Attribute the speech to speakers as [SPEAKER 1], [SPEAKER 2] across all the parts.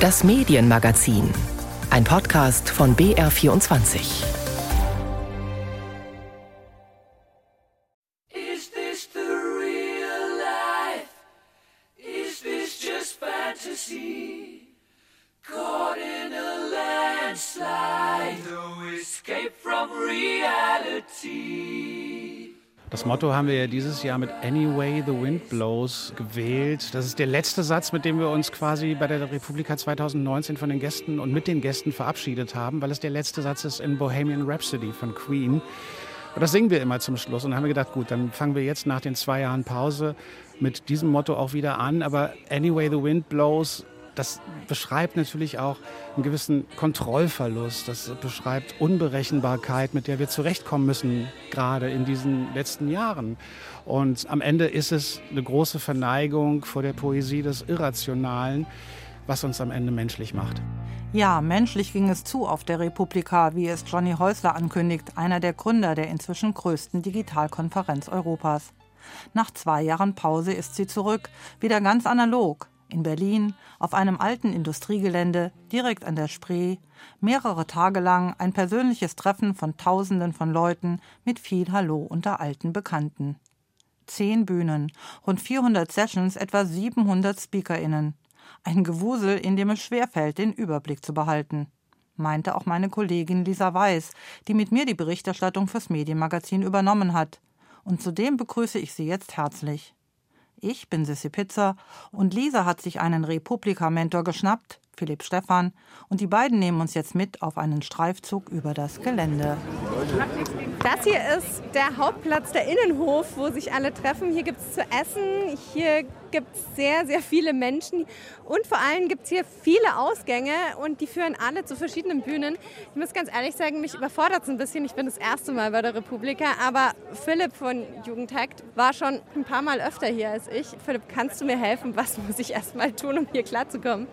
[SPEAKER 1] Das Medienmagazin. Ein Podcast von BR24.
[SPEAKER 2] Motto haben wir ja dieses Jahr mit Anyway the Wind Blows gewählt. Das ist der letzte Satz, mit dem wir uns quasi bei der Republika 2019 von den Gästen und mit den Gästen verabschiedet haben, weil es der letzte Satz ist in Bohemian Rhapsody von Queen. Und das singen wir immer zum Schluss. Und dann haben wir gedacht, gut, dann fangen wir jetzt nach den zwei Jahren Pause mit diesem Motto auch wieder an. Aber Anyway the Wind Blows das beschreibt natürlich auch einen gewissen Kontrollverlust. Das beschreibt Unberechenbarkeit, mit der wir zurechtkommen müssen, gerade in diesen letzten Jahren. Und am Ende ist es eine große Verneigung vor der Poesie des Irrationalen, was uns am Ende menschlich macht.
[SPEAKER 3] Ja, menschlich ging es zu auf der Republika, wie es Johnny Häusler ankündigt, einer der Gründer der inzwischen größten Digitalkonferenz Europas. Nach zwei Jahren Pause ist sie zurück, wieder ganz analog, in Berlin, auf einem alten Industriegelände, direkt an der Spree, mehrere Tage lang ein persönliches Treffen von Tausenden von Leuten mit viel Hallo unter alten Bekannten. Zehn Bühnen, rund 400 Sessions, etwa 700 SpeakerInnen. Ein Gewusel, in dem es schwerfällt, den Überblick zu behalten. Meinte auch meine Kollegin Lisa Weiß, die mit mir die Berichterstattung fürs Medienmagazin übernommen hat. Und zudem begrüße ich sie jetzt herzlich. Ich bin Sissy Pizza und Lisa hat sich einen Republika-Mentor geschnappt, Philipp Stephan, und die beiden nehmen uns jetzt mit auf einen Streifzug über das Gelände.
[SPEAKER 4] Das hier ist der Hauptplatz, der Innenhof, wo sich alle treffen. Hier gibt es zu essen, hier gibt es sehr, sehr viele Menschen und vor allem gibt es hier viele Ausgänge und die führen alle zu verschiedenen Bühnen. Ich muss ganz ehrlich sagen, mich überfordert es ein bisschen. Ich bin das erste Mal bei der Republika, aber Philipp von Jugendhackt war schon ein paar Mal öfter hier als ich. Philipp, kannst du mir helfen? Was muss ich erst mal tun, um hier klarzukommen?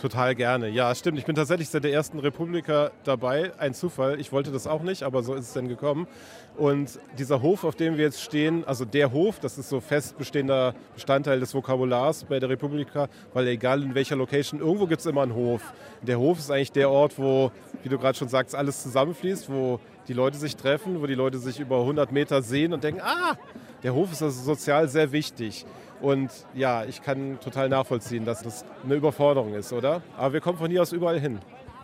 [SPEAKER 5] Total gerne. Ja, stimmt. Ich bin tatsächlich seit der ersten Republika dabei. Ein Zufall. Ich wollte das auch nicht, aber so ist es dann gekommen. Und dieser Hof, auf dem wir jetzt stehen, also der Hof, das ist so fest bestehender Bestandteil des Vokabulars bei der Republika, weil egal in welcher Location, irgendwo gibt es immer einen Hof. Der Hof ist eigentlich der Ort, wo, wie du gerade schon sagst, alles zusammenfließt, wo die Leute sich treffen, wo die Leute sich über 100 Meter sehen und denken, ah, der Hof ist also sozial sehr wichtig. Und ja, ich kann total nachvollziehen, dass das eine Überforderung ist, oder? Aber wir kommen von hier aus überall hin.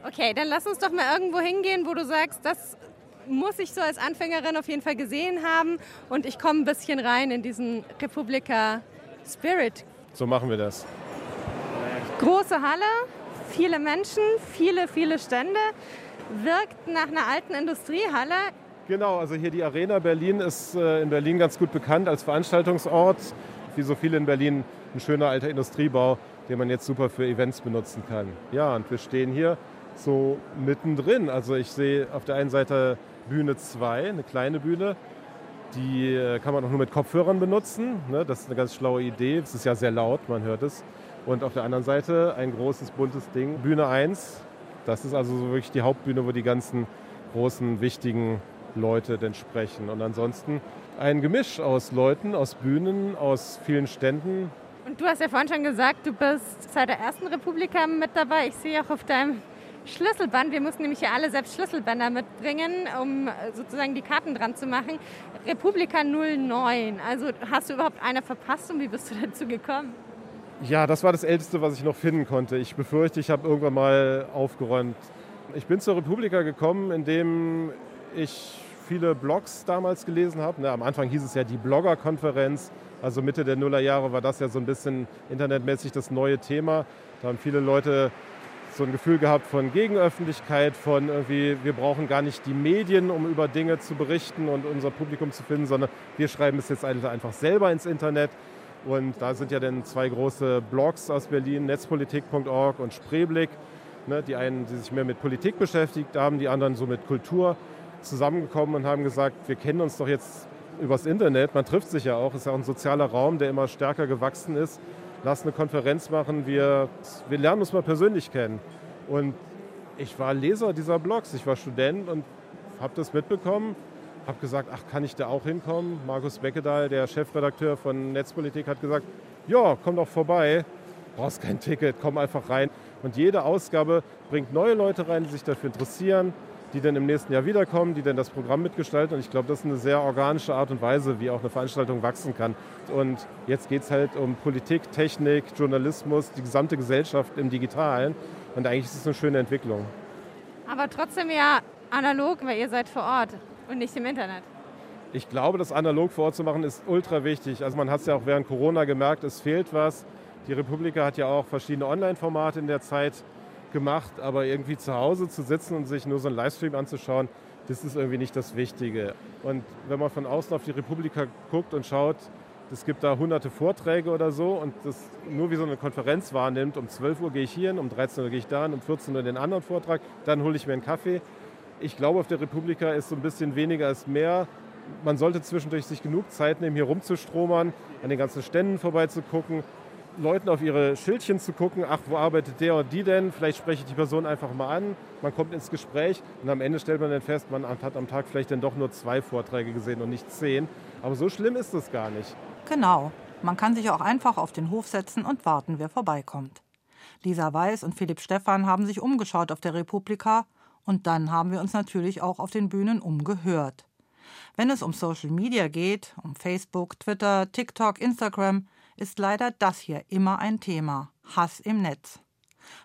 [SPEAKER 4] Okay, dann lass uns doch mal irgendwo hingehen, wo du sagst, das muss ich so als Anfängerin auf jeden Fall gesehen haben und ich komme ein bisschen rein in diesen Republika Spirit.
[SPEAKER 5] So machen wir das.
[SPEAKER 4] Große Halle, viele Menschen, viele, viele Stände, wirkt nach einer alten Industriehalle.
[SPEAKER 5] Genau, also hier die Arena Berlin ist äh, in Berlin ganz gut bekannt als Veranstaltungsort wie so viele in Berlin, ein schöner alter Industriebau, den man jetzt super für Events benutzen kann. Ja, und wir stehen hier so mittendrin. Also ich sehe auf der einen Seite Bühne 2, eine kleine Bühne. Die äh, kann man auch nur mit Kopfhörern benutzen. Ne? Das ist eine ganz schlaue Idee. Es ist ja sehr laut, man hört es. Und auf der anderen Seite ein großes, buntes Ding. Bühne 1, das ist also so wirklich die Hauptbühne, wo die ganzen großen, wichtigen Leute denn sprechen. Und ansonsten ein Gemisch aus Leuten, aus Bühnen, aus vielen Ständen.
[SPEAKER 4] Und du hast ja vorhin schon gesagt, du bist seit der ersten Republika mit dabei. Ich sehe auch auf deinem Schlüsselband, wir mussten nämlich hier alle selbst Schlüsselbänder mitbringen, um sozusagen die Karten dran zu machen. Republika 09, also hast du überhaupt eine verpasst und wie bist du dazu gekommen?
[SPEAKER 5] Ja, das war das Älteste, was ich noch finden konnte. Ich befürchte, ich habe irgendwann mal aufgeräumt. Ich bin zur Republika gekommen, indem ich viele Blogs damals gelesen habe. Ne, am Anfang hieß es ja die Blogger-Konferenz. Also Mitte der Nullerjahre war das ja so ein bisschen internetmäßig das neue Thema. Da haben viele Leute so ein Gefühl gehabt von Gegenöffentlichkeit, von irgendwie, wir brauchen gar nicht die Medien, um über Dinge zu berichten und unser Publikum zu finden, sondern wir schreiben es jetzt einfach selber ins Internet. Und da sind ja dann zwei große Blogs aus Berlin, netzpolitik.org und Spreeblick. Ne, die einen, die sich mehr mit Politik beschäftigt haben, die anderen so mit Kultur zusammengekommen und haben gesagt, wir kennen uns doch jetzt übers Internet, man trifft sich ja auch, ist ja auch ein sozialer Raum, der immer stärker gewachsen ist. Lass eine Konferenz machen, wir, wir lernen uns mal persönlich kennen. Und ich war Leser dieser Blogs, ich war Student und habe das mitbekommen, habe gesagt, ach, kann ich da auch hinkommen? Markus Beckedahl, der Chefredakteur von Netzpolitik, hat gesagt, ja, komm doch vorbei. brauchst kein Ticket, komm einfach rein. Und jede Ausgabe bringt neue Leute rein, die sich dafür interessieren, die dann im nächsten Jahr wiederkommen, die dann das Programm mitgestalten. Und ich glaube, das ist eine sehr organische Art und Weise, wie auch eine Veranstaltung wachsen kann. Und jetzt geht es halt um Politik, Technik, Journalismus, die gesamte Gesellschaft im Digitalen. Und eigentlich ist es eine schöne Entwicklung.
[SPEAKER 4] Aber trotzdem ja analog, weil ihr seid vor Ort und nicht im Internet.
[SPEAKER 5] Ich glaube, das analog vor Ort zu machen, ist ultra wichtig. Also man hat es ja auch während Corona gemerkt, es fehlt was. Die Republika hat ja auch verschiedene Online-Formate in der Zeit gemacht, aber irgendwie zu Hause zu sitzen und sich nur so einen Livestream anzuschauen, das ist irgendwie nicht das Wichtige. Und wenn man von außen auf die Republika guckt und schaut, es gibt da hunderte Vorträge oder so und das nur wie so eine Konferenz wahrnimmt, um 12 Uhr gehe ich hier hin, um 13 Uhr gehe ich da hin, um 14 Uhr den anderen Vortrag, dann hole ich mir einen Kaffee. Ich glaube, auf der Republika ist so ein bisschen weniger als mehr. Man sollte zwischendurch sich genug Zeit nehmen, hier rumzustromern, an den ganzen Ständen vorbeizugucken, Leuten auf ihre Schildchen zu gucken, ach, wo arbeitet der und die denn? Vielleicht spreche ich die Person einfach mal an, man kommt ins Gespräch und am Ende stellt man dann fest, man hat am Tag vielleicht dann doch nur zwei Vorträge gesehen und nicht zehn. Aber so schlimm ist es gar nicht.
[SPEAKER 3] Genau. Man kann sich auch einfach auf den Hof setzen und warten, wer vorbeikommt. Lisa Weiß und Philipp Stephan haben sich umgeschaut auf der Republika und dann haben wir uns natürlich auch auf den Bühnen umgehört. Wenn es um Social Media geht, um Facebook, Twitter, TikTok, Instagram, ist leider das hier immer ein Thema. Hass im Netz.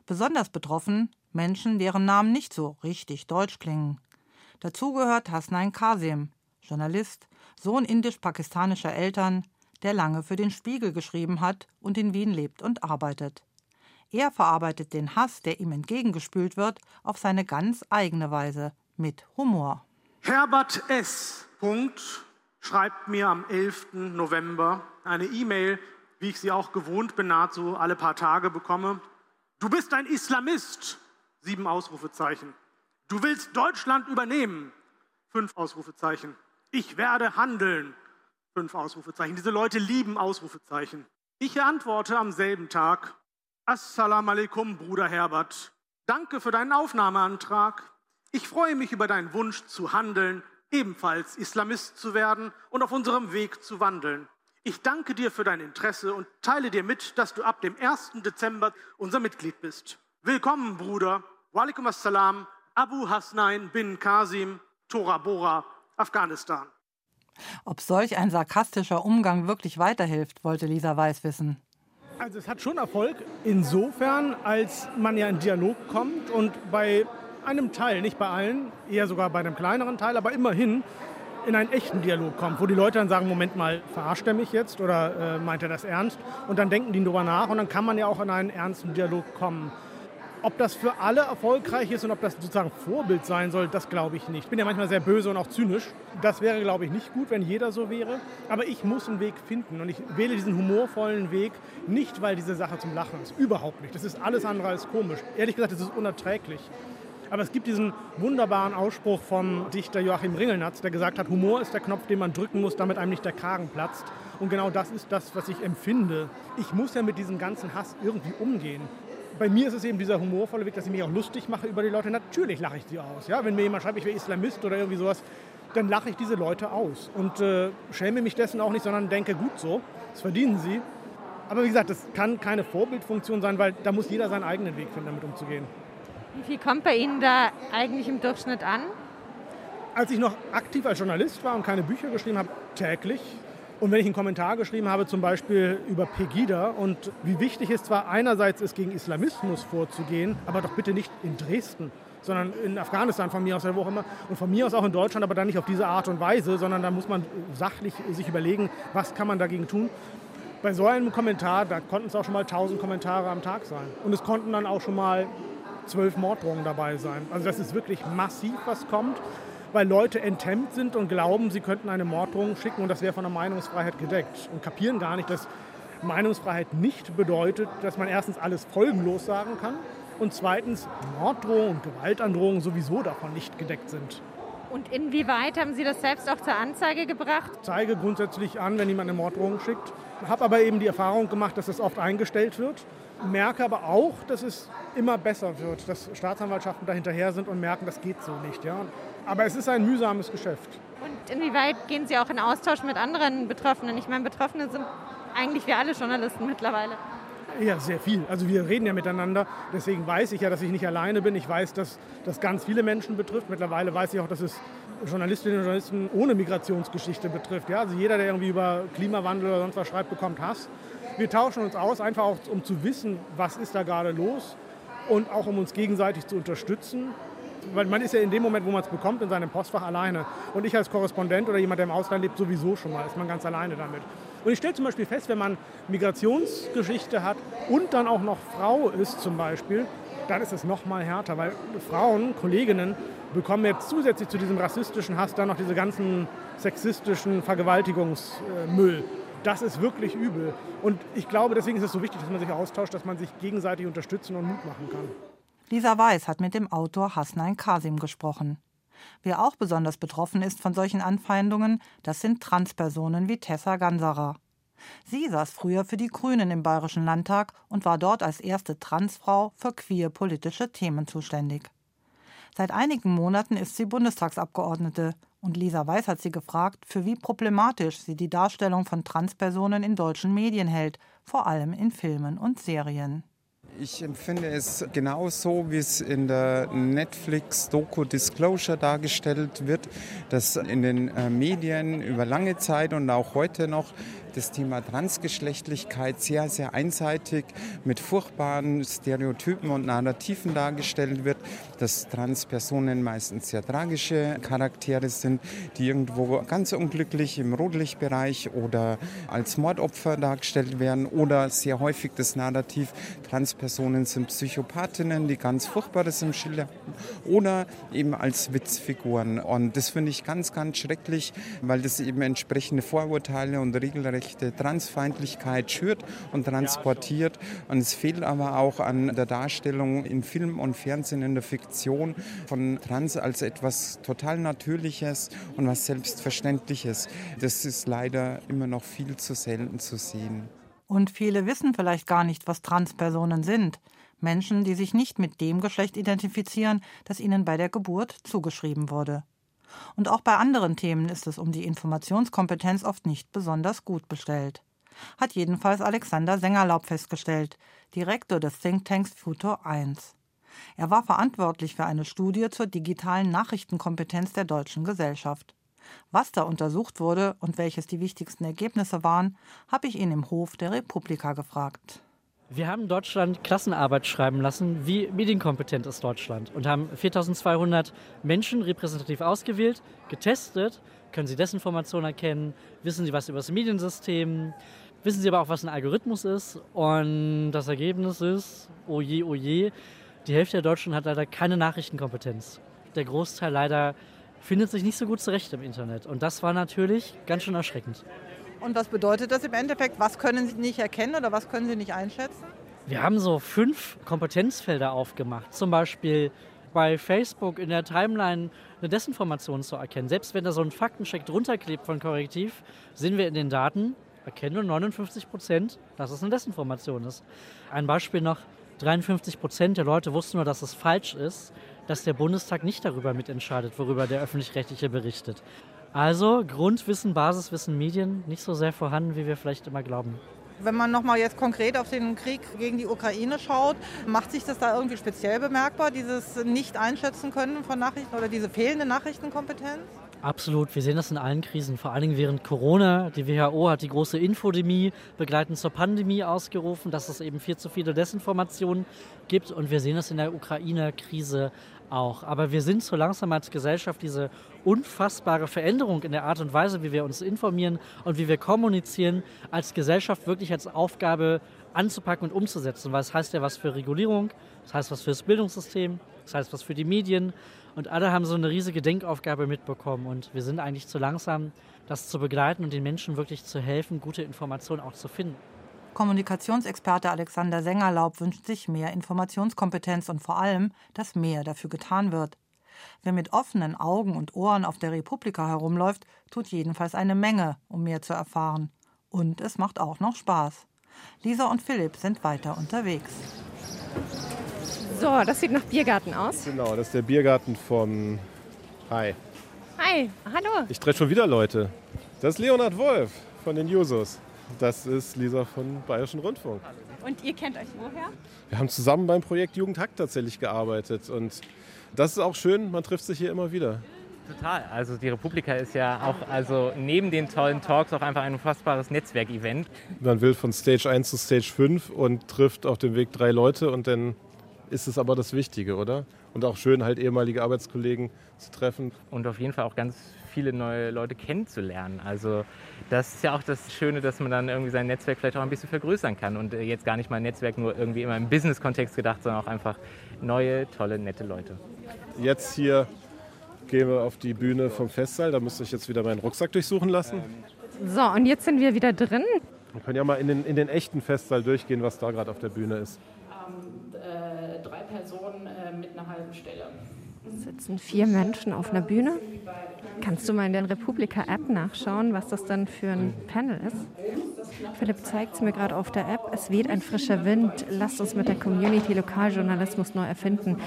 [SPEAKER 3] Besonders betroffen Menschen, deren Namen nicht so richtig deutsch klingen. Dazu gehört Hasnain Kasim, Journalist, Sohn indisch-pakistanischer Eltern, der lange für den Spiegel geschrieben hat und in Wien lebt und arbeitet. Er verarbeitet den Hass, der ihm entgegengespült wird, auf seine ganz eigene Weise, mit Humor.
[SPEAKER 6] Herbert S. Punkt schreibt mir am 11. November eine E-Mail wie ich sie auch gewohnt bin, nahezu alle paar Tage bekomme. Du bist ein Islamist. Sieben Ausrufezeichen. Du willst Deutschland übernehmen. Fünf Ausrufezeichen. Ich werde handeln. Fünf Ausrufezeichen. Diese Leute lieben Ausrufezeichen. Ich antworte am selben Tag. Assalamu alaikum, Bruder Herbert. Danke für deinen Aufnahmeantrag. Ich freue mich über deinen Wunsch zu handeln, ebenfalls Islamist zu werden und auf unserem Weg zu wandeln. Ich danke dir für dein Interesse und teile dir mit, dass du ab dem 1. Dezember unser Mitglied bist. Willkommen, Bruder. Walaikum Assalam, Abu Hasnain bin Qasim, Tora Bora, Afghanistan.
[SPEAKER 3] Ob solch ein sarkastischer Umgang wirklich weiterhilft, wollte Lisa Weiß wissen.
[SPEAKER 7] Also es hat schon Erfolg insofern, als man ja in Dialog kommt und bei einem Teil, nicht bei allen, eher sogar bei einem kleineren Teil, aber immerhin in einen echten Dialog kommt, wo die Leute dann sagen, Moment mal, verarscht er mich jetzt oder äh, meint er das ernst? Und dann denken die darüber nach und dann kann man ja auch in einen ernsten Dialog kommen. Ob das für alle erfolgreich ist und ob das sozusagen Vorbild sein soll, das glaube ich nicht. Ich bin ja manchmal sehr böse und auch zynisch. Das wäre, glaube ich, nicht gut, wenn jeder so wäre. Aber ich muss einen Weg finden und ich wähle diesen humorvollen Weg nicht, weil diese Sache zum Lachen ist. Überhaupt nicht. Das ist alles andere als komisch. Ehrlich gesagt, das ist unerträglich. Aber es gibt diesen wunderbaren Ausspruch vom Dichter Joachim Ringelnatz, der gesagt hat, Humor ist der Knopf, den man drücken muss, damit einem nicht der Kragen platzt. Und genau das ist das, was ich empfinde. Ich muss ja mit diesem ganzen Hass irgendwie umgehen. Bei mir ist es eben dieser humorvolle Weg, dass ich mich auch lustig mache über die Leute. Natürlich lache ich sie aus. Ja? Wenn mir jemand schreibt, ich wäre Islamist oder irgendwie sowas, dann lache ich diese Leute aus und äh, schäme mich dessen auch nicht, sondern denke, gut so, das verdienen sie. Aber wie gesagt, das kann keine Vorbildfunktion sein, weil da muss jeder seinen eigenen Weg finden, damit umzugehen.
[SPEAKER 4] Wie viel kommt bei Ihnen da eigentlich im Durchschnitt an?
[SPEAKER 7] Als ich noch aktiv als Journalist war und keine Bücher geschrieben habe, täglich. Und wenn ich einen Kommentar geschrieben habe, zum Beispiel über Pegida und wie wichtig es zwar einerseits ist, gegen Islamismus vorzugehen, aber doch bitte nicht in Dresden, sondern in Afghanistan von mir aus wo auch immer und von mir aus auch in Deutschland, aber dann nicht auf diese Art und Weise, sondern da muss man sachlich sich überlegen, was kann man dagegen tun. Bei so einem Kommentar, da konnten es auch schon mal 1000 Kommentare am Tag sein. Und es konnten dann auch schon mal zwölf Morddrohungen dabei sein. Also das ist wirklich massiv, was kommt, weil Leute enthemmt sind und glauben, sie könnten eine Morddrohung schicken und das wäre von der Meinungsfreiheit gedeckt und kapieren gar nicht, dass Meinungsfreiheit nicht bedeutet, dass man erstens alles folgenlos sagen kann und zweitens Morddrohungen und Gewaltandrohungen sowieso davon nicht gedeckt sind.
[SPEAKER 4] Und inwieweit haben Sie das selbst auch zur Anzeige gebracht?
[SPEAKER 7] Ich zeige grundsätzlich an, wenn jemand eine Morddrohung schickt. Habe aber eben die Erfahrung gemacht, dass das oft eingestellt wird merke aber auch, dass es immer besser wird, dass Staatsanwaltschaften dahinterher sind und merken, das geht so nicht. Ja? Aber es ist ein mühsames Geschäft.
[SPEAKER 4] Und inwieweit gehen Sie auch in Austausch mit anderen Betroffenen? Ich meine, Betroffene sind eigentlich wir alle Journalisten mittlerweile.
[SPEAKER 7] Ja, sehr viel. Also wir reden ja miteinander. Deswegen weiß ich ja, dass ich nicht alleine bin. Ich weiß, dass das ganz viele Menschen betrifft. Mittlerweile weiß ich auch, dass es Journalistinnen und Journalisten ohne Migrationsgeschichte betrifft. Ja, also jeder, der irgendwie über Klimawandel oder sonst was schreibt, bekommt Hass. Wir tauschen uns aus, einfach auch um zu wissen, was ist da gerade los und auch um uns gegenseitig zu unterstützen. Weil man ist ja in dem Moment, wo man es bekommt, in seinem Postfach alleine. Und ich als Korrespondent oder jemand, der im Ausland lebt, sowieso schon mal, ist man ganz alleine damit. Und ich stelle zum Beispiel fest, wenn man Migrationsgeschichte hat und dann auch noch Frau ist zum Beispiel, dann ist es noch mal härter, weil Frauen, Kolleginnen, bekommen jetzt zusätzlich zu diesem rassistischen Hass dann noch diese ganzen sexistischen Vergewaltigungsmüll. Das ist wirklich übel. Und ich glaube, deswegen ist es so wichtig, dass man sich austauscht, dass man sich gegenseitig unterstützen und Mut machen kann.
[SPEAKER 3] Lisa Weiß hat mit dem Autor Hasnain Kasim gesprochen. Wer auch besonders betroffen ist von solchen Anfeindungen, das sind Transpersonen wie Tessa Ganserer. Sie saß früher für die Grünen im Bayerischen Landtag und war dort als erste Transfrau für queer-politische Themen zuständig. Seit einigen Monaten ist sie Bundestagsabgeordnete und Lisa Weiß hat sie gefragt, für wie problematisch sie die Darstellung von Transpersonen in deutschen Medien hält, vor allem in Filmen und Serien.
[SPEAKER 8] Ich empfinde es genauso, wie es in der Netflix-Doku Disclosure dargestellt wird, dass in den äh, Medien über lange Zeit und auch heute noch das Thema Transgeschlechtlichkeit sehr, sehr einseitig mit furchtbaren Stereotypen und Narrativen dargestellt wird, dass Transpersonen meistens sehr tragische Charaktere sind, die irgendwo ganz unglücklich im Rotlichtbereich oder als Mordopfer dargestellt werden oder sehr häufig das Narrativ, Transpersonen sind Psychopathinnen, die ganz Furchtbares im Schilder oder eben als Witzfiguren. Und das finde ich ganz, ganz schrecklich, weil das eben entsprechende Vorurteile und regelrecht regelrechte Transfeindlichkeit schürt und transportiert. Und es fehlt aber auch an der Darstellung in Film und Fernsehen, in der Fiktion von Trans als etwas total Natürliches und was Selbstverständliches. Das ist leider immer noch viel zu selten zu sehen.
[SPEAKER 3] Und viele wissen vielleicht gar nicht, was Transpersonen sind. Menschen, die sich nicht mit dem Geschlecht identifizieren, das ihnen bei der Geburt zugeschrieben wurde. Und auch bei anderen Themen ist es um die Informationskompetenz oft nicht besonders gut bestellt. Hat jedenfalls Alexander Sengerlaub festgestellt, Direktor des Thinktanks Futur 1. Er war verantwortlich für eine Studie zur digitalen Nachrichtenkompetenz der deutschen Gesellschaft. Was da untersucht wurde und welches die wichtigsten Ergebnisse waren, habe ich ihn im Hof der Republika gefragt.
[SPEAKER 9] Wir haben Deutschland Klassenarbeit schreiben lassen, wie medienkompetent ist Deutschland und haben 4200 Menschen repräsentativ ausgewählt, getestet, können sie Desinformation erkennen, wissen sie was über das Mediensystem, wissen sie aber auch, was ein Algorithmus ist und das Ergebnis ist, oh je, oh je, die Hälfte der Deutschen hat leider keine Nachrichtenkompetenz. Der Großteil leider findet sich nicht so gut zurecht im Internet und das war natürlich ganz schön erschreckend.
[SPEAKER 3] Und was bedeutet das im Endeffekt? Was können Sie nicht erkennen oder was können Sie nicht einschätzen?
[SPEAKER 9] Wir haben so fünf Kompetenzfelder aufgemacht. Zum Beispiel bei Facebook in der Timeline eine Desinformation zu erkennen. Selbst wenn da so ein Faktencheck drunter klebt von Korrektiv, sehen wir in den Daten, erkennen nur 59 Prozent, dass es eine Desinformation ist. Ein Beispiel noch, 53 Prozent der Leute wussten nur, dass es falsch ist, dass der Bundestag nicht darüber mitentscheidet, worüber der öffentlich-rechtliche berichtet. Also Grundwissen, Basiswissen, Medien nicht so sehr vorhanden, wie wir vielleicht immer glauben.
[SPEAKER 3] Wenn man nochmal jetzt konkret auf den Krieg gegen die Ukraine schaut, macht sich das da irgendwie speziell bemerkbar, dieses Nicht-Einschätzen können von Nachrichten oder diese fehlende Nachrichtenkompetenz?
[SPEAKER 9] Absolut, wir sehen das in allen Krisen, vor allen Dingen während Corona. Die WHO hat die große Infodemie begleitend zur Pandemie ausgerufen, dass es eben viel zu viele Desinformationen gibt und wir sehen das in der Ukraine-Krise auch. Aber wir sind so langsam als Gesellschaft diese unfassbare Veränderung in der Art und Weise, wie wir uns informieren und wie wir kommunizieren, als Gesellschaft wirklich als Aufgabe anzupacken und umzusetzen. Weil es heißt ja was für Regulierung, das heißt was für das Bildungssystem, das heißt was für die Medien. Und alle haben so eine riesige Denkaufgabe mitbekommen. Und wir sind eigentlich zu langsam, das zu begleiten und den Menschen wirklich zu helfen, gute Informationen auch zu finden.
[SPEAKER 3] Kommunikationsexperte Alexander Sengerlaub wünscht sich mehr Informationskompetenz und vor allem, dass mehr dafür getan wird. Wer mit offenen Augen und Ohren auf der Republika herumläuft, tut jedenfalls eine Menge, um mehr zu erfahren. Und es macht auch noch Spaß. Lisa und Philipp sind weiter unterwegs.
[SPEAKER 4] So, das sieht nach Biergarten aus.
[SPEAKER 5] Genau, das ist der Biergarten von Hi.
[SPEAKER 4] Hi, hallo.
[SPEAKER 5] Ich treffe schon wieder Leute. Das ist Leonhard Wolf von den Jusos. Das ist Lisa von Bayerischen Rundfunk.
[SPEAKER 4] Und ihr kennt euch woher?
[SPEAKER 5] Wir haben zusammen beim Projekt Jugendhack tatsächlich gearbeitet und das ist auch schön, man trifft sich hier immer wieder.
[SPEAKER 10] Total. Also die Republika ist ja auch also neben den tollen Talks auch einfach ein unfassbares Netzwerkevent.
[SPEAKER 5] Man will von Stage 1 zu Stage 5 und trifft auf dem Weg drei Leute und dann ist es aber das Wichtige, oder? Und auch schön, halt ehemalige Arbeitskollegen zu treffen.
[SPEAKER 10] Und auf jeden Fall auch ganz viele neue Leute kennenzulernen. Also das ist ja auch das Schöne, dass man dann irgendwie sein Netzwerk vielleicht auch ein bisschen vergrößern kann und äh, jetzt gar nicht mal ein Netzwerk nur irgendwie immer im Business-Kontext gedacht, sondern auch einfach neue, tolle, nette Leute.
[SPEAKER 5] Jetzt hier gehen wir auf die Bühne vom Festsaal. Da müsste ich jetzt wieder meinen Rucksack durchsuchen lassen.
[SPEAKER 4] So, und jetzt sind wir wieder drin.
[SPEAKER 5] Wir können ja mal in den, in den echten Festsaal durchgehen, was da gerade auf der Bühne ist.
[SPEAKER 11] Ähm, äh, drei Personen äh, mit einer halben Stelle.
[SPEAKER 4] Es sitzen vier Menschen auf einer Bühne. Kannst du mal in der Republika-App nachschauen, was das dann für ein Panel ist? Philipp zeigt es mir gerade auf der App. Es weht ein frischer Wind. Lasst uns mit der Community Lokaljournalismus neu erfinden.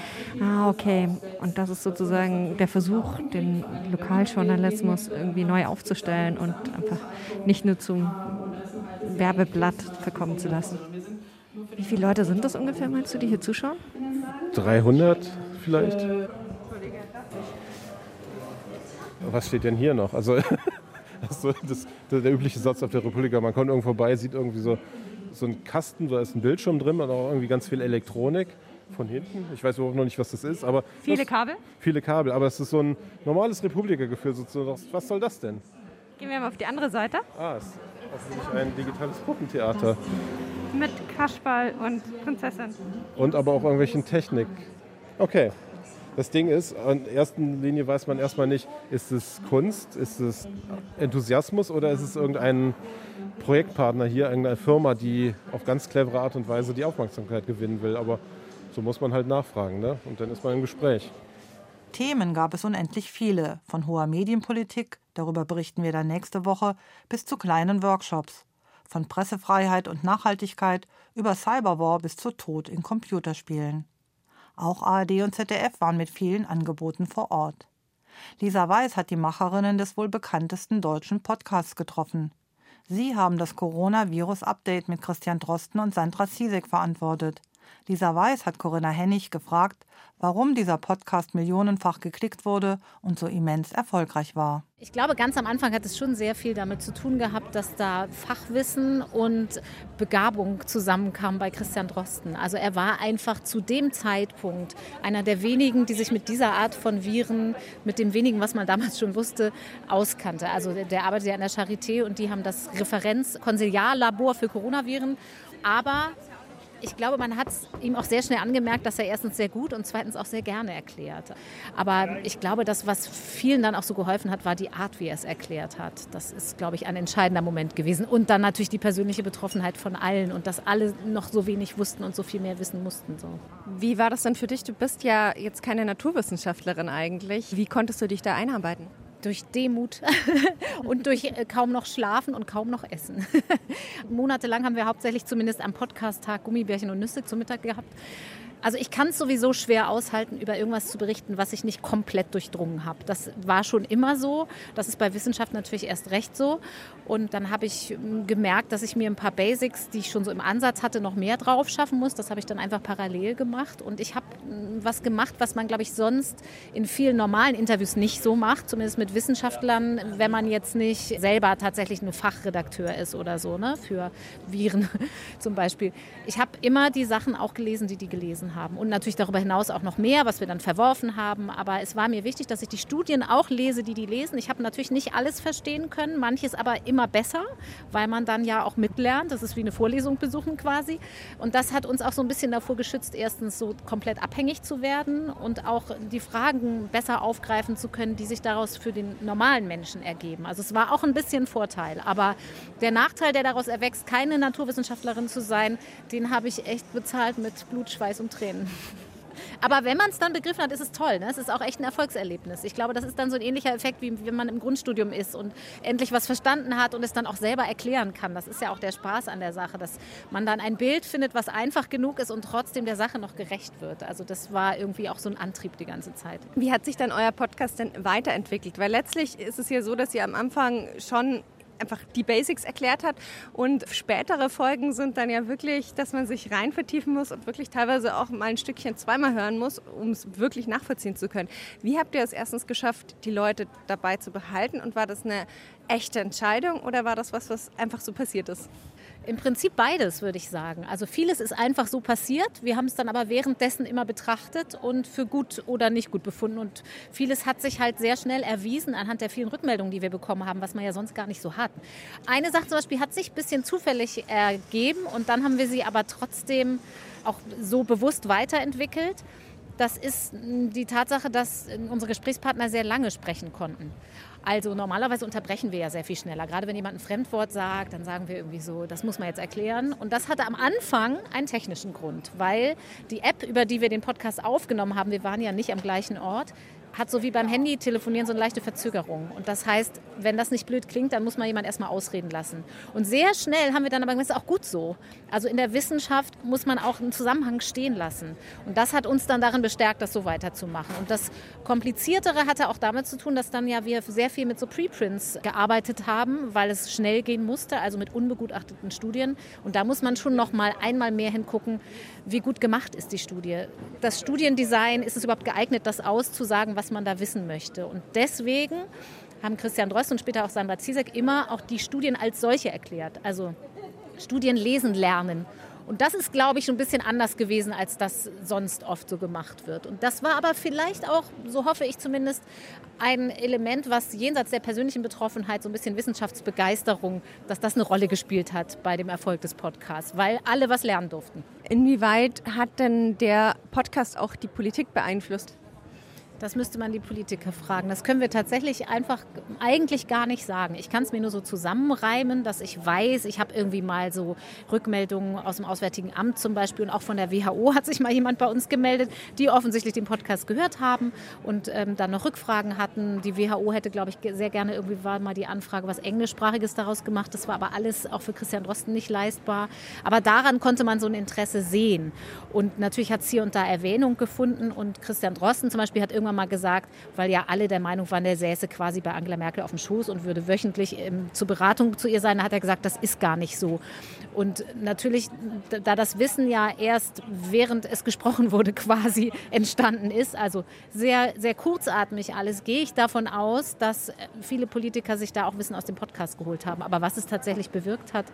[SPEAKER 4] Ah, okay. Und das ist sozusagen der Versuch, den Lokaljournalismus irgendwie neu aufzustellen und einfach nicht nur zum Werbeblatt verkommen zu lassen. Wie viele Leute sind das ungefähr, meinst du, die hier zuschauen?
[SPEAKER 5] 300 vielleicht. Was steht denn hier noch? Also, das, das, der übliche Satz auf der Republika, man kommt irgendwo vorbei, sieht irgendwie so, so einen Kasten, da ist ein Bildschirm drin und auch irgendwie ganz viel Elektronik von hinten. Ich weiß überhaupt noch nicht, was das ist. Aber
[SPEAKER 4] viele
[SPEAKER 5] das,
[SPEAKER 4] Kabel?
[SPEAKER 5] Viele Kabel, aber es ist so ein normales Republika-Gefühl. Was soll das denn?
[SPEAKER 4] Gehen wir mal auf die andere Seite.
[SPEAKER 5] Ah, es ist offensichtlich ein digitales Puppentheater.
[SPEAKER 4] Mit Kasperl und Prinzessin.
[SPEAKER 5] Und aber auch irgendwelchen Technik. Okay. Das Ding ist, in erster Linie weiß man erstmal nicht, ist es Kunst, ist es Enthusiasmus oder ist es irgendein Projektpartner hier, irgendeine Firma, die auf ganz clevere Art und Weise die Aufmerksamkeit gewinnen will. Aber so muss man halt nachfragen ne? und dann ist man im Gespräch.
[SPEAKER 3] Themen gab es unendlich viele, von hoher Medienpolitik, darüber berichten wir dann nächste Woche, bis zu kleinen Workshops. Von Pressefreiheit und Nachhaltigkeit über Cyberwar bis zu Tod in Computerspielen. Auch ARD und ZDF waren mit vielen Angeboten vor Ort. Lisa Weiß hat die Macherinnen des wohl bekanntesten deutschen Podcasts getroffen. Sie haben das Coronavirus-Update mit Christian Drosten und Sandra Ziesek verantwortet. Lisa Weiß hat Corinna Hennig gefragt, warum dieser Podcast millionenfach geklickt wurde und so immens erfolgreich war.
[SPEAKER 11] Ich glaube, ganz am Anfang hat es schon sehr viel damit zu tun gehabt, dass da Fachwissen und Begabung zusammenkamen bei Christian Drosten. Also er war einfach zu dem Zeitpunkt einer der wenigen, die sich mit dieser Art von Viren, mit dem wenigen, was man damals schon wusste, auskannte. Also der arbeitet ja an der Charité und die haben das Referenz-Konsiliarlabor für Coronaviren. Aber ich glaube, man hat ihm auch sehr schnell angemerkt, dass er erstens sehr gut und zweitens auch sehr gerne erklärt. Aber ich glaube, das, was vielen dann auch so geholfen hat, war die Art, wie er es erklärt hat. Das ist, glaube ich, ein entscheidender Moment gewesen. Und dann natürlich die persönliche Betroffenheit von allen und dass alle noch so wenig wussten und so viel mehr wissen mussten. So.
[SPEAKER 4] Wie war das denn für dich? Du bist ja jetzt keine Naturwissenschaftlerin eigentlich. Wie konntest du dich da einarbeiten?
[SPEAKER 11] Durch Demut und durch äh, kaum noch Schlafen und kaum noch Essen. Monatelang haben wir hauptsächlich zumindest am Podcast-Tag Gummibärchen und Nüsse zum Mittag gehabt. Also ich kann es sowieso schwer aushalten, über irgendwas zu berichten, was ich nicht komplett durchdrungen habe. Das war schon immer so. Das ist bei Wissenschaft natürlich erst recht so. Und dann habe ich ähm, gemerkt, dass ich mir ein paar Basics, die ich schon so im Ansatz hatte, noch mehr drauf schaffen muss. Das habe ich dann einfach parallel gemacht. Und ich habe ähm, was gemacht, was man, glaube ich, sonst in vielen normalen Interviews nicht so macht, zumindest mit Wissenschaftlern, wenn man jetzt nicht selber tatsächlich ein Fachredakteur ist oder so, ne, für Viren zum Beispiel. Ich habe immer die Sachen auch gelesen, die die gelesen haben. Und natürlich darüber hinaus auch noch mehr, was wir dann verworfen haben. Aber es war mir wichtig, dass ich die Studien auch lese, die die lesen. Ich habe natürlich nicht alles verstehen können, manches aber immer immer besser, weil man dann ja auch mitlernt. Das ist wie eine Vorlesung besuchen quasi. Und das hat uns auch so ein bisschen davor geschützt, erstens so komplett abhängig zu werden und auch die Fragen besser aufgreifen zu können, die sich daraus für den normalen Menschen ergeben. Also es war auch ein bisschen Vorteil. Aber der Nachteil, der daraus erwächst, keine Naturwissenschaftlerin zu sein, den habe ich echt bezahlt mit Blut, Schweiß und Tränen. Aber wenn man es dann begriffen hat, ist es toll. Ne? Es ist auch echt ein Erfolgserlebnis. Ich glaube, das ist dann so ein ähnlicher Effekt, wie wenn man im Grundstudium ist und endlich was verstanden hat und es dann auch selber erklären kann. Das ist ja auch der Spaß an der Sache, dass man dann ein Bild findet, was einfach genug ist und trotzdem der Sache noch gerecht wird. Also das war irgendwie auch so ein Antrieb die ganze Zeit.
[SPEAKER 4] Wie hat sich dann euer Podcast denn weiterentwickelt? Weil letztlich ist es ja so, dass ihr am Anfang schon einfach die Basics erklärt hat. Und spätere Folgen sind dann ja wirklich, dass man sich rein vertiefen muss und wirklich teilweise auch mal ein Stückchen zweimal hören muss, um es wirklich nachvollziehen zu können. Wie habt ihr es erstens geschafft, die Leute dabei zu behalten? Und war das eine echte Entscheidung oder war das was, was einfach so passiert ist?
[SPEAKER 11] Im Prinzip beides, würde ich sagen. Also vieles ist einfach so passiert. Wir haben es dann aber währenddessen immer betrachtet und für gut oder nicht gut befunden. Und vieles hat sich halt sehr schnell erwiesen anhand der vielen Rückmeldungen, die wir bekommen haben, was man ja sonst gar nicht so hat. Eine Sache zum Beispiel hat sich ein bisschen zufällig ergeben und dann haben wir sie aber trotzdem auch so bewusst weiterentwickelt. Das ist die Tatsache, dass unsere Gesprächspartner sehr lange sprechen konnten. Also normalerweise unterbrechen wir ja sehr viel schneller. Gerade wenn jemand ein Fremdwort sagt, dann sagen wir irgendwie so, das muss man jetzt erklären. Und das hatte am Anfang einen technischen Grund, weil die App, über die wir den Podcast aufgenommen haben, wir waren ja nicht am gleichen Ort, hat so wie beim Handy telefonieren so eine leichte Verzögerung. Und das heißt, wenn das nicht blöd klingt, dann muss man jemand erstmal ausreden lassen. Und sehr schnell haben wir dann aber gesagt, das ist auch gut so. Also in der Wissenschaft muss man auch einen Zusammenhang stehen lassen. Und das hat uns dann darin bestärkt, das so weiterzumachen. Und das Kompliziertere hatte auch damit zu tun, dass dann ja wir sehr viel mit so Preprints gearbeitet haben, weil es schnell gehen musste, also mit unbegutachteten Studien. Und da muss man schon noch mal einmal mehr hingucken, wie gut gemacht ist die Studie. Das Studiendesign, ist es überhaupt geeignet, das auszusagen, was man da wissen möchte? Und deswegen haben Christian Drost und später auch Sandra Zizek immer auch die Studien als solche erklärt. Also Studien lesen lernen. Und das ist, glaube ich, schon ein bisschen anders gewesen, als das sonst oft so gemacht wird. Und das war aber vielleicht auch, so hoffe ich zumindest, ein Element, was jenseits der persönlichen Betroffenheit so ein bisschen Wissenschaftsbegeisterung, dass das eine Rolle gespielt hat bei dem Erfolg des Podcasts, weil alle was lernen durften.
[SPEAKER 4] Inwieweit hat denn der Podcast auch die Politik beeinflusst?
[SPEAKER 11] Das müsste man die Politiker fragen. Das können wir tatsächlich einfach eigentlich gar nicht sagen. Ich kann es mir nur so zusammenreimen, dass ich weiß, ich habe irgendwie mal so Rückmeldungen aus dem Auswärtigen Amt zum Beispiel und auch von der WHO hat sich mal jemand bei uns gemeldet, die offensichtlich den Podcast gehört haben und ähm, dann noch Rückfragen hatten. Die WHO hätte, glaube ich, sehr gerne irgendwie war mal die Anfrage, was englischsprachiges daraus gemacht. Das war aber alles auch für Christian Drosten nicht leistbar. Aber daran konnte man so ein Interesse sehen. Und natürlich hat es hier und da Erwähnung gefunden und Christian Drosten zum Beispiel hat irgendwann mal gesagt, weil ja alle der Meinung waren, der säße quasi bei Angela Merkel auf dem Schoß und würde wöchentlich ähm, zur Beratung zu ihr sein. Da hat er gesagt, das ist gar nicht so. Und natürlich, da das Wissen ja erst während es gesprochen wurde quasi entstanden ist, also sehr, sehr kurzatmig alles, gehe ich davon aus, dass viele Politiker sich da auch Wissen aus dem Podcast geholt haben. Aber was es tatsächlich bewirkt hat,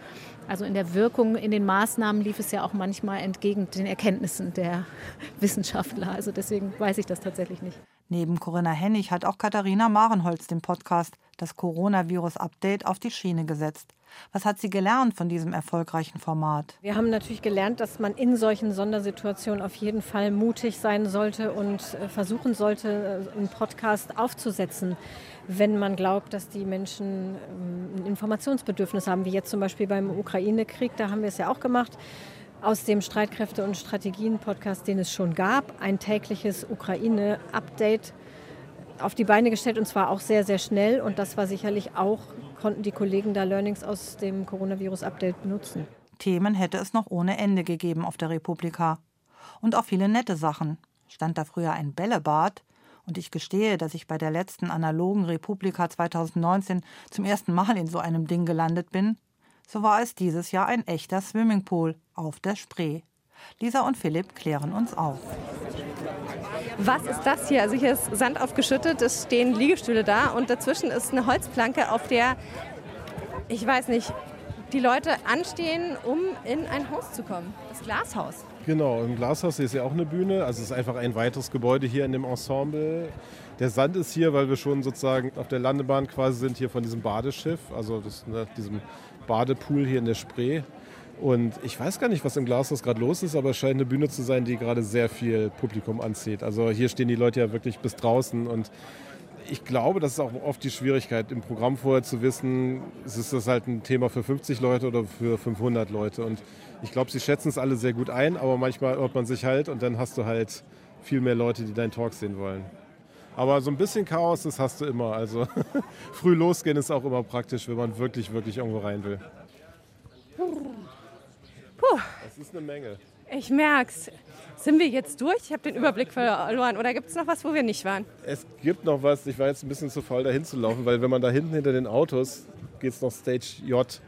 [SPEAKER 11] also in der Wirkung, in den Maßnahmen lief es ja auch manchmal entgegen den Erkenntnissen der Wissenschaftler. Also deswegen weiß ich das tatsächlich nicht.
[SPEAKER 3] Neben Corinna Hennig hat auch Katharina Marenholz den Podcast Das Coronavirus-Update auf die Schiene gesetzt. Was hat sie gelernt von diesem erfolgreichen Format?
[SPEAKER 12] Wir haben natürlich gelernt, dass man in solchen Sondersituationen auf jeden Fall mutig sein sollte und äh, versuchen sollte, äh, einen Podcast aufzusetzen, wenn man glaubt, dass die Menschen ähm, ein Informationsbedürfnis haben, wie jetzt zum Beispiel beim Ukraine-Krieg. Da haben wir es ja auch gemacht aus dem Streitkräfte- und Strategien-Podcast, den es schon gab, ein tägliches Ukraine-Update auf die Beine gestellt und zwar auch sehr, sehr schnell. Und das war sicherlich auch, konnten die Kollegen da Learnings aus dem Coronavirus-Update benutzen.
[SPEAKER 3] Themen hätte es noch ohne Ende gegeben auf der Republika. Und auch viele nette Sachen. Stand da früher ein Bällebad? Und ich gestehe, dass ich bei der letzten analogen Republika 2019 zum ersten Mal in so einem Ding gelandet bin so war es dieses Jahr ein echter Swimmingpool auf der Spree. Lisa und Philipp klären uns auf.
[SPEAKER 4] Was ist das hier? Also hier ist Sand aufgeschüttet, es stehen Liegestühle da und dazwischen ist eine Holzplanke, auf der, ich weiß nicht, die Leute anstehen, um in ein Haus zu kommen. Das Glashaus.
[SPEAKER 5] Genau, im Glashaus ist ja auch eine Bühne. Also es ist einfach ein weiteres Gebäude hier in dem Ensemble. Der Sand ist hier, weil wir schon sozusagen auf der Landebahn quasi sind, hier von diesem Badeschiff, also das, ne, diesem Badepool hier in der Spree. Und ich weiß gar nicht, was im Glashaus gerade los ist, aber es scheint eine Bühne zu sein, die gerade sehr viel Publikum anzieht. Also hier stehen die Leute ja wirklich bis draußen und ich glaube, das ist auch oft die Schwierigkeit, im Programm vorher zu wissen, ist das halt ein Thema für 50 Leute oder für 500 Leute. Und ich glaube, sie schätzen es alle sehr gut ein, aber manchmal irrt man sich halt und dann hast du halt viel mehr Leute, die deinen Talk sehen wollen. Aber so ein bisschen Chaos, das hast du immer. Also früh losgehen ist auch immer praktisch, wenn man wirklich, wirklich irgendwo rein will.
[SPEAKER 4] Puh.
[SPEAKER 5] Das ist eine Menge.
[SPEAKER 4] Ich merk's. Sind wir jetzt durch? Ich habe den Überblick verloren. Oder gibt es noch was, wo wir nicht waren?
[SPEAKER 5] Es gibt noch was. Ich war jetzt ein bisschen zu faul, da hinzulaufen, weil wenn man da hinten hinter den Autos geht es noch Stage J.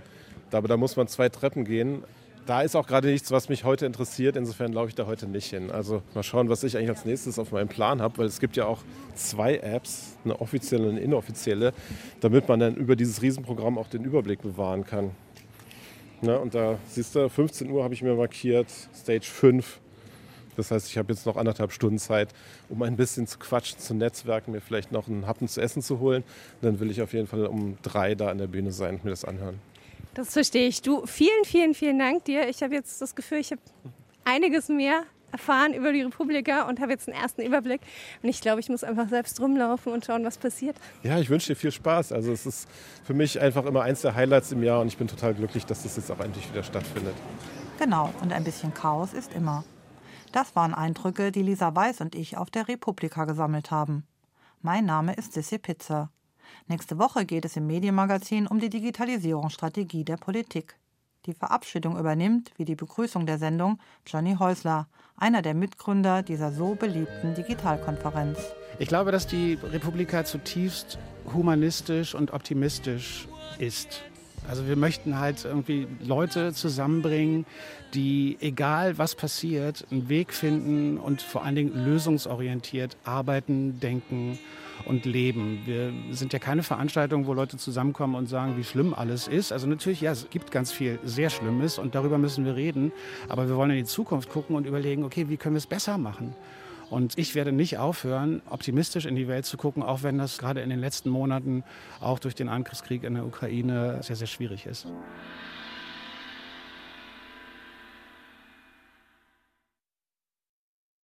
[SPEAKER 5] Aber da muss man zwei Treppen gehen. Da ist auch gerade nichts, was mich heute interessiert. Insofern laufe ich da heute nicht hin. Also mal schauen, was ich eigentlich als nächstes auf meinem Plan habe, weil es gibt ja auch zwei Apps, eine offizielle und eine inoffizielle, damit man dann über dieses Riesenprogramm auch den Überblick bewahren kann. Na, und da siehst du, 15 Uhr habe ich mir markiert, Stage 5. Das heißt, ich habe jetzt noch anderthalb Stunden Zeit, um ein bisschen zu quatschen, zu netzwerken, mir vielleicht noch einen Happen zu essen zu holen. Und dann will ich auf jeden Fall um drei da an der Bühne sein und mir das anhören.
[SPEAKER 4] Das verstehe ich. Du, vielen, vielen, vielen Dank dir. Ich habe jetzt das Gefühl, ich habe einiges mehr erfahren über die Republika und habe jetzt einen ersten Überblick. Und ich glaube, ich muss einfach selbst rumlaufen und schauen, was passiert.
[SPEAKER 5] Ja, ich wünsche dir viel Spaß. Also es ist für mich einfach immer eins der Highlights im Jahr und ich bin total glücklich, dass das jetzt auch endlich wieder stattfindet.
[SPEAKER 3] Genau, und ein bisschen Chaos ist immer. Das waren Eindrücke, die Lisa Weiß und ich auf der Republika gesammelt haben. Mein Name ist Sissy Pitzer. Nächste Woche geht es im Medienmagazin um die Digitalisierungsstrategie der Politik. Die Verabschiedung übernimmt, wie die Begrüßung der Sendung, Johnny Häusler, einer der Mitgründer dieser so beliebten Digitalkonferenz.
[SPEAKER 2] Ich glaube, dass die Republika zutiefst humanistisch und optimistisch ist. Also wir möchten halt irgendwie Leute zusammenbringen, die, egal was passiert, einen Weg finden und vor allen Dingen lösungsorientiert arbeiten, denken und leben. Wir sind ja keine Veranstaltung, wo Leute zusammenkommen und sagen, wie schlimm alles ist. Also natürlich, ja, es gibt ganz viel sehr Schlimmes und darüber müssen wir reden. Aber wir wollen in die Zukunft gucken und überlegen, okay, wie können wir es besser machen? Und ich werde nicht aufhören, optimistisch in die Welt zu gucken, auch wenn das gerade in den letzten Monaten auch durch den Angriffskrieg in der Ukraine sehr, sehr schwierig ist.